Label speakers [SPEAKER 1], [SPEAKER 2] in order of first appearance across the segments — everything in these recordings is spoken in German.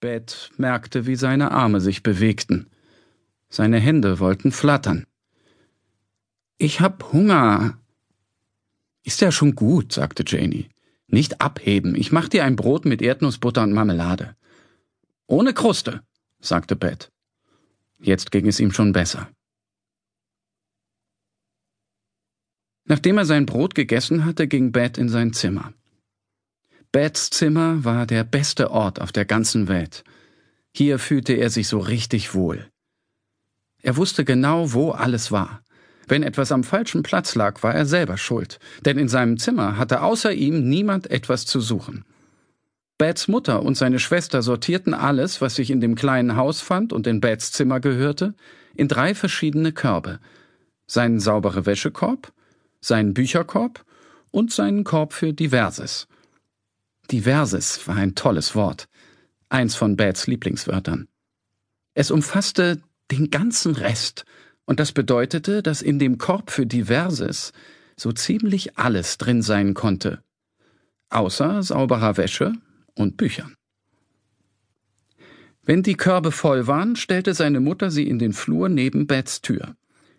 [SPEAKER 1] Beth merkte, wie seine Arme sich bewegten. Seine Hände wollten flattern. Ich hab Hunger. Ist ja schon gut, sagte Janie. Nicht abheben, ich mach dir ein Brot mit Erdnussbutter und Marmelade. Ohne Kruste, sagte Beth. Jetzt ging es ihm schon besser. Nachdem er sein Brot gegessen hatte, ging Beth in sein Zimmer. Beths Zimmer war der beste Ort auf der ganzen Welt. Hier fühlte er sich so richtig wohl. Er wusste genau, wo alles war. Wenn etwas am falschen Platz lag, war er selber schuld, denn in seinem Zimmer hatte außer ihm niemand etwas zu suchen. Bats Mutter und seine Schwester sortierten alles, was sich in dem kleinen Haus fand und in Bats Zimmer gehörte, in drei verschiedene Körbe. Seinen saubere Wäschekorb, seinen Bücherkorb und seinen Korb für Diverses. Diverses war ein tolles Wort, eins von Bats Lieblingswörtern. Es umfasste den ganzen Rest, und das bedeutete, dass in dem Korb für Diverses so ziemlich alles drin sein konnte, außer sauberer Wäsche, und Büchern. Wenn die Körbe voll waren, stellte seine Mutter sie in den Flur neben Bets Tür.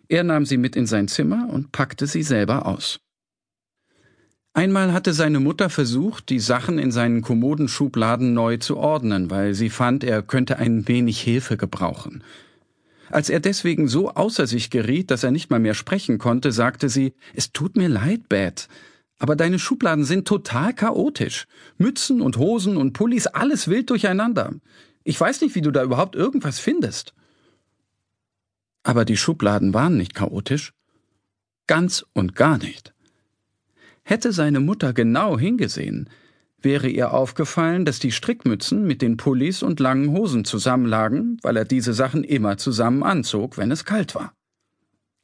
[SPEAKER 1] Er nahm sie mit in sein Zimmer und packte sie selber aus. Einmal hatte seine Mutter versucht, die Sachen in seinen Kommodenschubladen neu zu ordnen, weil sie fand, er könnte ein wenig Hilfe gebrauchen. Als er deswegen so außer sich geriet, dass er nicht mal mehr sprechen konnte, sagte sie, Es tut mir leid, Beth. Aber deine Schubladen sind total chaotisch. Mützen und Hosen und Pullis, alles wild durcheinander. Ich weiß nicht, wie du da überhaupt irgendwas findest. Aber die Schubladen waren nicht chaotisch. Ganz und gar nicht. Hätte seine Mutter genau hingesehen, wäre ihr aufgefallen, dass die Strickmützen mit den Pullis und langen Hosen zusammenlagen, weil er diese Sachen immer zusammen anzog, wenn es kalt war.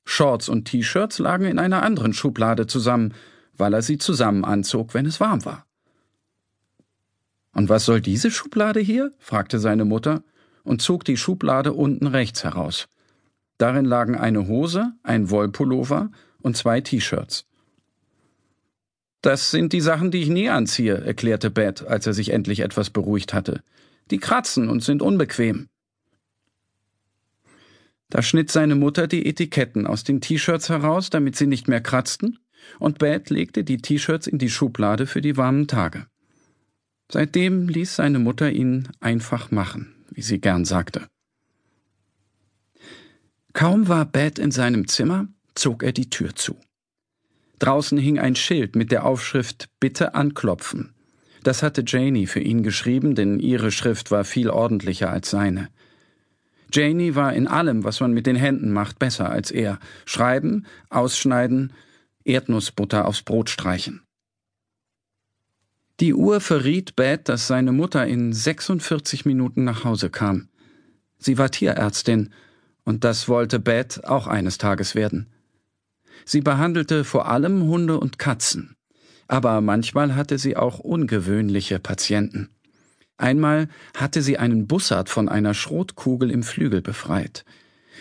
[SPEAKER 1] Shorts und T-Shirts lagen in einer anderen Schublade zusammen, weil er sie zusammen anzog, wenn es warm war. Und was soll diese Schublade hier? fragte seine Mutter und zog die Schublade unten rechts heraus. Darin lagen eine Hose, ein Wollpullover und zwei T-Shirts. Das sind die Sachen, die ich nie anziehe, erklärte Beth, als er sich endlich etwas beruhigt hatte. Die kratzen und sind unbequem. Da schnitt seine Mutter die Etiketten aus den T-Shirts heraus, damit sie nicht mehr kratzten, und Bad legte die T-Shirts in die Schublade für die warmen Tage. Seitdem ließ seine Mutter ihn einfach machen, wie sie gern sagte. Kaum war Bad in seinem Zimmer, zog er die Tür zu. Draußen hing ein Schild mit der Aufschrift Bitte anklopfen. Das hatte Janie für ihn geschrieben, denn ihre Schrift war viel ordentlicher als seine. Janie war in allem, was man mit den Händen macht, besser als er. Schreiben, ausschneiden, Erdnussbutter aufs Brot streichen. Die Uhr verriet Beth, dass seine Mutter in 46 Minuten nach Hause kam. Sie war Tierärztin, und das wollte Beth auch eines Tages werden. Sie behandelte vor allem Hunde und Katzen, aber manchmal hatte sie auch ungewöhnliche Patienten. Einmal hatte sie einen Bussard von einer Schrotkugel im Flügel befreit.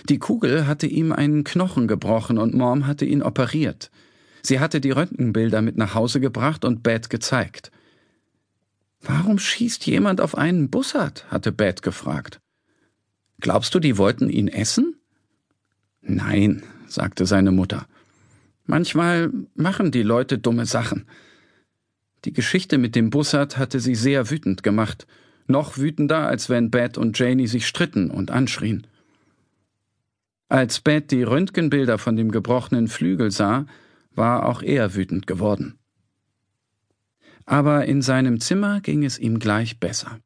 [SPEAKER 1] Die Kugel hatte ihm einen Knochen gebrochen und Mom hatte ihn operiert. Sie hatte die Röntgenbilder mit nach Hause gebracht und Beth gezeigt. Warum schießt jemand auf einen Bussard? hatte Beth gefragt. Glaubst du, die wollten ihn essen? Nein, sagte seine Mutter. Manchmal machen die Leute dumme Sachen. Die Geschichte mit dem Bussard hatte sie sehr wütend gemacht, noch wütender, als wenn Beth und Janie sich stritten und anschrien. Als Beth die Röntgenbilder von dem gebrochenen Flügel sah, war auch er wütend geworden. Aber in seinem Zimmer ging es ihm gleich besser.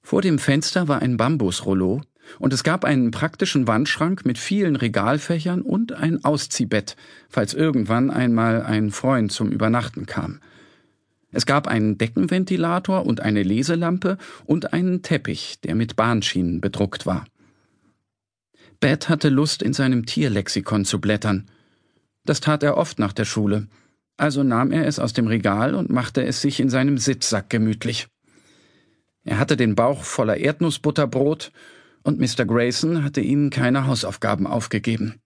[SPEAKER 1] Vor dem Fenster war ein Bambusrollo, und es gab einen praktischen Wandschrank mit vielen Regalfächern und ein Ausziehbett, falls irgendwann einmal ein Freund zum Übernachten kam. Es gab einen Deckenventilator und eine Leselampe und einen Teppich, der mit Bahnschienen bedruckt war. Beth hatte Lust, in seinem Tierlexikon zu blättern. Das tat er oft nach der Schule. Also nahm er es aus dem Regal und machte es sich in seinem Sitzsack gemütlich. Er hatte den Bauch voller Erdnussbutterbrot und Mr. Grayson hatte ihnen keine Hausaufgaben aufgegeben.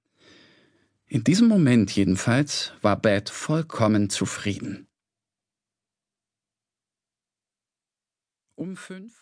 [SPEAKER 1] In diesem Moment jedenfalls war Beth vollkommen zufrieden. Um fünf